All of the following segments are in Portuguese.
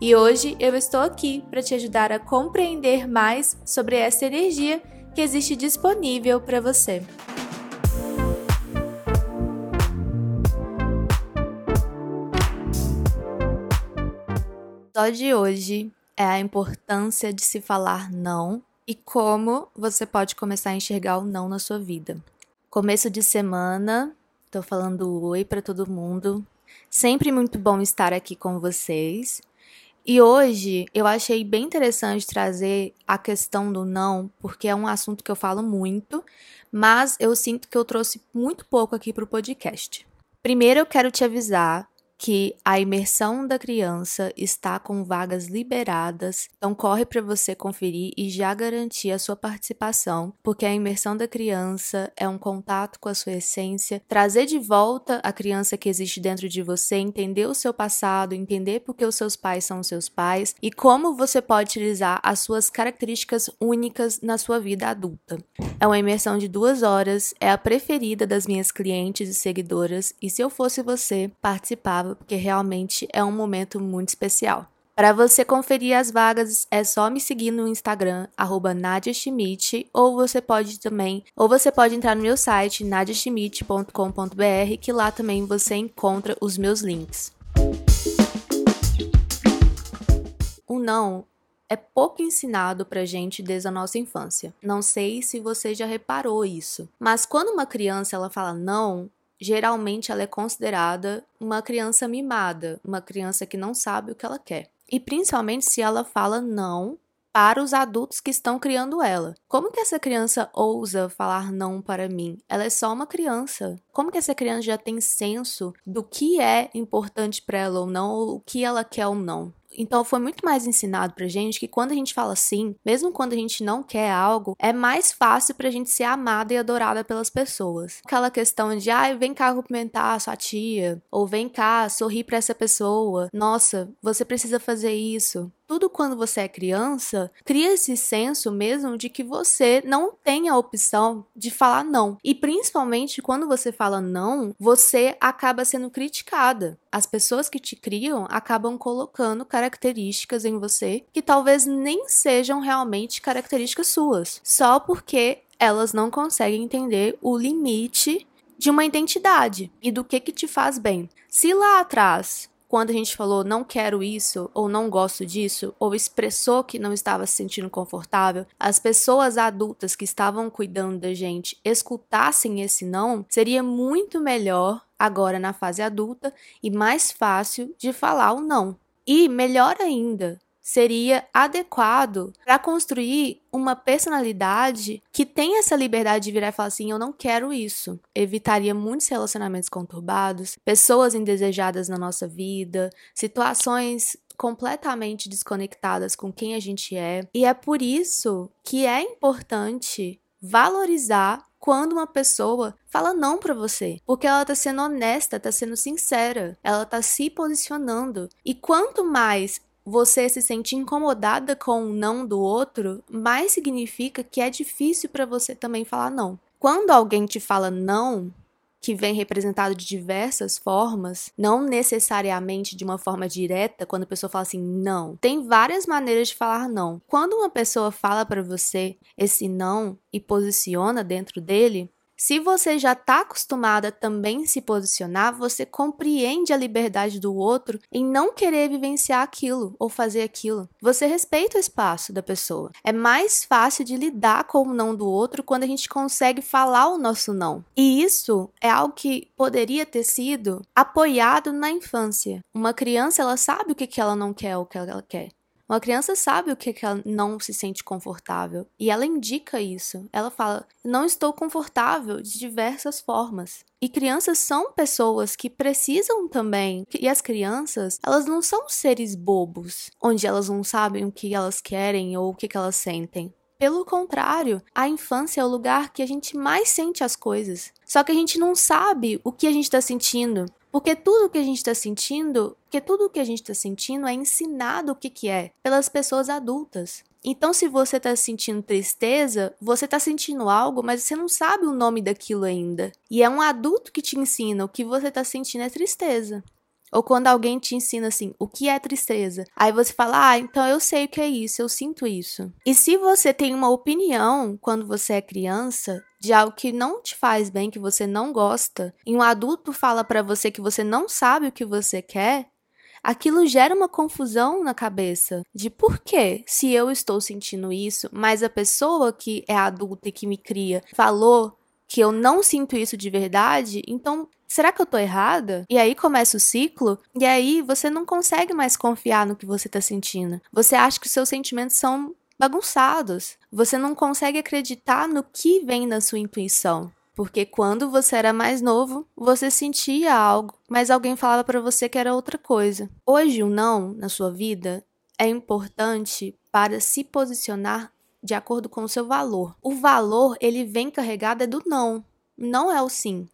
E hoje eu estou aqui para te ajudar a compreender mais sobre essa energia que existe disponível para você. O de hoje é a importância de se falar não e como você pode começar a enxergar o não na sua vida. Começo de semana, tô falando oi para todo mundo. Sempre muito bom estar aqui com vocês. E hoje eu achei bem interessante trazer a questão do não, porque é um assunto que eu falo muito, mas eu sinto que eu trouxe muito pouco aqui para o podcast. Primeiro eu quero te avisar que a imersão da criança está com vagas liberadas, então corre para você conferir e já garantir a sua participação, porque a imersão da criança é um contato com a sua essência, trazer de volta a criança que existe dentro de você, entender o seu passado, entender porque os seus pais são os seus pais e como você pode utilizar as suas características únicas na sua vida adulta. É uma imersão de duas horas, é a preferida das minhas clientes e seguidoras, e se eu fosse você, participava porque realmente é um momento muito especial. Para você conferir as vagas, é só me seguir no Instagram, Nadia Schmidt, ou você pode também, ou você pode entrar no meu site, nadiaschmidt.com.br, que lá também você encontra os meus links. O não é pouco ensinado pra gente desde a nossa infância. Não sei se você já reparou isso, mas quando uma criança ela fala não, geralmente ela é considerada uma criança mimada, uma criança que não sabe o que ela quer. E principalmente se ela fala não para os adultos que estão criando ela. Como que essa criança ousa falar não para mim? Ela é só uma criança. Como que essa criança já tem senso do que é importante para ela ou não, ou o que ela quer ou não? Então foi muito mais ensinado pra gente que quando a gente fala sim, mesmo quando a gente não quer algo, é mais fácil pra gente ser amada e adorada pelas pessoas. Aquela questão de, ai, ah, vem cá cumprimentar a sua tia, ou vem cá sorrir para essa pessoa. Nossa, você precisa fazer isso tudo quando você é criança, cria esse senso mesmo de que você não tem a opção de falar não. E principalmente quando você fala não, você acaba sendo criticada. As pessoas que te criam acabam colocando características em você que talvez nem sejam realmente características suas, só porque elas não conseguem entender o limite de uma identidade e do que que te faz bem. Se lá atrás quando a gente falou não quero isso ou não gosto disso, ou expressou que não estava se sentindo confortável, as pessoas adultas que estavam cuidando da gente escutassem esse não, seria muito melhor agora na fase adulta e mais fácil de falar o não. E melhor ainda, seria adequado para construir uma personalidade que tem essa liberdade de virar e falar assim: eu não quero isso. Evitaria muitos relacionamentos conturbados, pessoas indesejadas na nossa vida, situações completamente desconectadas com quem a gente é. E é por isso que é importante valorizar quando uma pessoa fala não para você, porque ela tá sendo honesta, tá sendo sincera, ela tá se posicionando. E quanto mais você se sente incomodada com o não do outro, mais significa que é difícil para você também falar não. Quando alguém te fala não, que vem representado de diversas formas, não necessariamente de uma forma direta, quando a pessoa fala assim, não. Tem várias maneiras de falar não. Quando uma pessoa fala para você esse não e posiciona dentro dele, Se você já está acostumada a também se posicionar, você compreende a liberdade do outro em não querer vivenciar aquilo ou fazer aquilo. Você respeita o espaço da pessoa. É mais fácil de lidar com o não do outro quando a gente consegue falar o nosso não. E isso é algo que poderia ter sido apoiado na infância. Uma criança, ela sabe o que ela não quer ou o que ela quer. Uma criança sabe o que, que ela não se sente confortável e ela indica isso. Ela fala: não estou confortável de diversas formas. E crianças são pessoas que precisam também. E as crianças, elas não são seres bobos, onde elas não sabem o que elas querem ou o que, que elas sentem. Pelo contrário, a infância é o lugar que a gente mais sente as coisas. Só que a gente não sabe o que a gente está sentindo. Porque tudo que a gente está sentindo, porque tudo que a gente está sentindo é ensinado o que, que é pelas pessoas adultas. Então, se você está sentindo tristeza, você está sentindo algo, mas você não sabe o nome daquilo ainda. E é um adulto que te ensina o que você está sentindo é tristeza. Ou quando alguém te ensina assim, o que é tristeza? Aí você fala, ah, então eu sei o que é isso, eu sinto isso. E se você tem uma opinião quando você é criança de algo que não te faz bem, que você não gosta, e um adulto fala para você que você não sabe o que você quer, aquilo gera uma confusão na cabeça de por que, se eu estou sentindo isso, mas a pessoa que é adulta e que me cria falou que eu não sinto isso de verdade, então será que eu tô errada? E aí começa o ciclo, e aí você não consegue mais confiar no que você tá sentindo. Você acha que os seus sentimentos são bagunçados. Você não consegue acreditar no que vem na sua intuição. Porque quando você era mais novo, você sentia algo, mas alguém falava para você que era outra coisa. Hoje, o não na sua vida é importante para se posicionar de acordo com o seu valor. O valor, ele vem carregado é do não, não é o sim.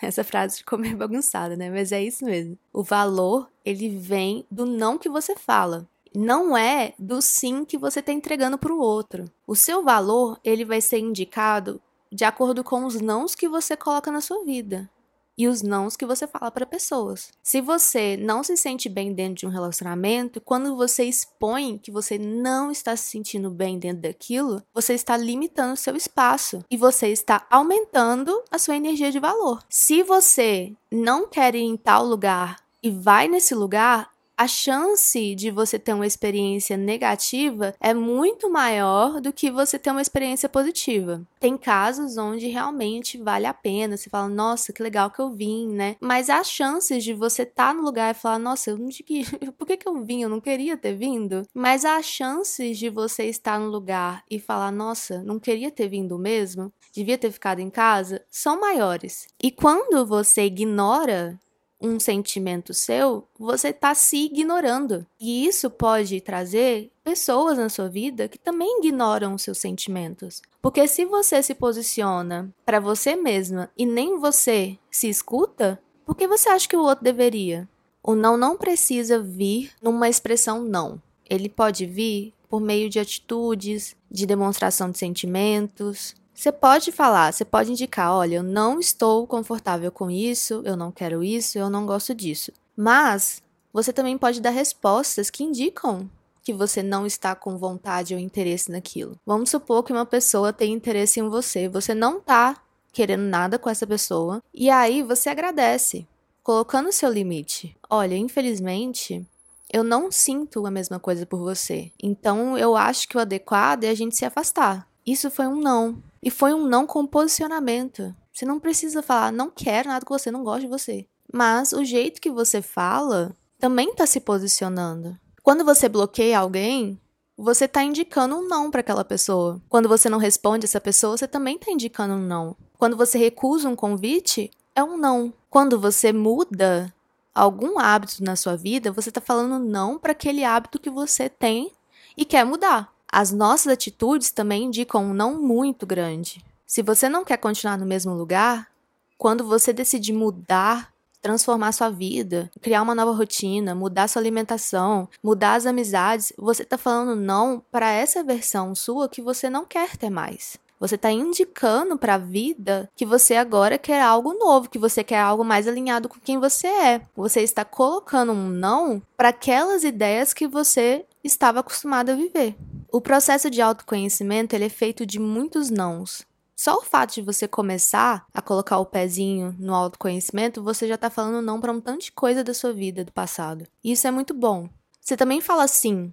Essa frase ficou meio bagunçada, né? Mas é isso mesmo. O valor, ele vem do não que você fala. Não é do sim que você está entregando para o outro. O seu valor, ele vai ser indicado de acordo com os nãos que você coloca na sua vida e os nãos que você fala para pessoas. Se você não se sente bem dentro de um relacionamento, quando você expõe que você não está se sentindo bem dentro daquilo, você está limitando o seu espaço e você está aumentando a sua energia de valor. Se você não quer ir em tal lugar e vai nesse lugar, a chance de você ter uma experiência negativa é muito maior do que você ter uma experiência positiva. Tem casos onde realmente vale a pena, você fala, nossa, que legal que eu vim, né? Mas as chances de você estar tá no lugar e falar, nossa, eu não por que, que eu vim? Eu não queria ter vindo. Mas as chances de você estar no lugar e falar, nossa, não queria ter vindo mesmo, devia ter ficado em casa, são maiores. E quando você ignora um sentimento seu, você está se ignorando. E isso pode trazer pessoas na sua vida que também ignoram os seus sentimentos. Porque se você se posiciona para você mesma e nem você se escuta, por que você acha que o outro deveria? O não não precisa vir numa expressão não. Ele pode vir por meio de atitudes, de demonstração de sentimentos, você pode falar, você pode indicar: olha, eu não estou confortável com isso, eu não quero isso, eu não gosto disso. Mas você também pode dar respostas que indicam que você não está com vontade ou interesse naquilo. Vamos supor que uma pessoa tem interesse em você, você não está querendo nada com essa pessoa, e aí você agradece, colocando o seu limite. Olha, infelizmente, eu não sinto a mesma coisa por você. Então eu acho que o adequado é a gente se afastar. Isso foi um não. E foi um não com posicionamento. Você não precisa falar, não quero nada com você, não gosto de você. Mas o jeito que você fala também está se posicionando. Quando você bloqueia alguém, você está indicando um não para aquela pessoa. Quando você não responde essa pessoa, você também está indicando um não. Quando você recusa um convite, é um não. Quando você muda algum hábito na sua vida, você está falando não para aquele hábito que você tem e quer mudar. As nossas atitudes também indicam um não muito grande. Se você não quer continuar no mesmo lugar, quando você decidir mudar, transformar sua vida, criar uma nova rotina, mudar sua alimentação, mudar as amizades, você está falando não para essa versão sua que você não quer ter mais. Você está indicando para a vida que você agora quer algo novo, que você quer algo mais alinhado com quem você é. Você está colocando um não para aquelas ideias que você estava acostumado a viver. O processo de autoconhecimento ele é feito de muitos nãos. Só o fato de você começar a colocar o pezinho no autoconhecimento, você já tá falando não para um tanto de coisa da sua vida do passado. E isso é muito bom. Você também fala sim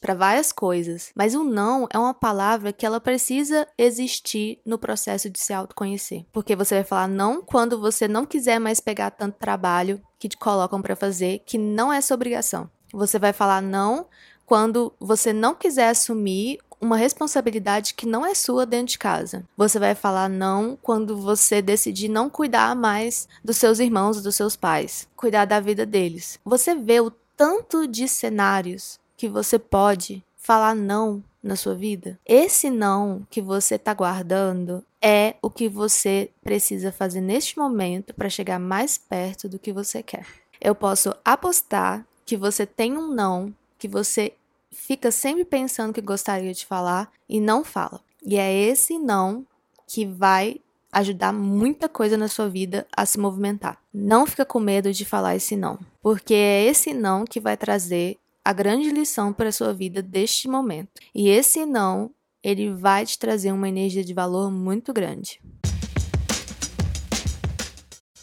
para várias coisas, mas o não é uma palavra que ela precisa existir no processo de se autoconhecer. Porque você vai falar não quando você não quiser mais pegar tanto trabalho que te colocam para fazer, que não é sua obrigação. Você vai falar não quando você não quiser assumir uma responsabilidade que não é sua dentro de casa. Você vai falar não quando você decidir não cuidar mais dos seus irmãos, dos seus pais, cuidar da vida deles. Você vê o tanto de cenários que você pode falar não na sua vida? Esse não que você está guardando é o que você precisa fazer neste momento para chegar mais perto do que você quer. Eu posso apostar que você tem um não que você fica sempre pensando que gostaria de falar e não fala. E é esse não que vai ajudar muita coisa na sua vida a se movimentar. Não fica com medo de falar esse não, porque é esse não que vai trazer a grande lição para a sua vida deste momento. E esse não, ele vai te trazer uma energia de valor muito grande.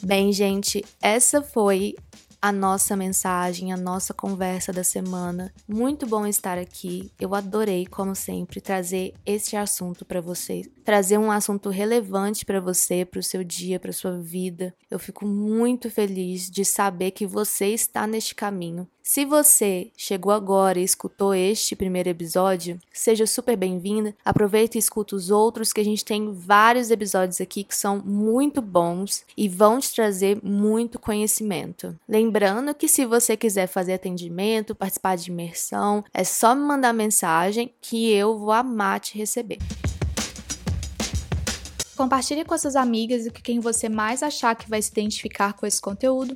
Bem, gente, essa foi a nossa mensagem, a nossa conversa da semana. Muito bom estar aqui. Eu adorei, como sempre, trazer este assunto para vocês, trazer um assunto relevante para você, para o seu dia, para sua vida. Eu fico muito feliz de saber que você está neste caminho se você chegou agora e escutou este primeiro episódio, seja super bem-vinda. Aproveita e escuta os outros, que a gente tem vários episódios aqui que são muito bons e vão te trazer muito conhecimento. Lembrando que se você quiser fazer atendimento, participar de imersão, é só me mandar mensagem que eu vou amar te receber. Compartilhe com suas amigas e com quem você mais achar que vai se identificar com esse conteúdo.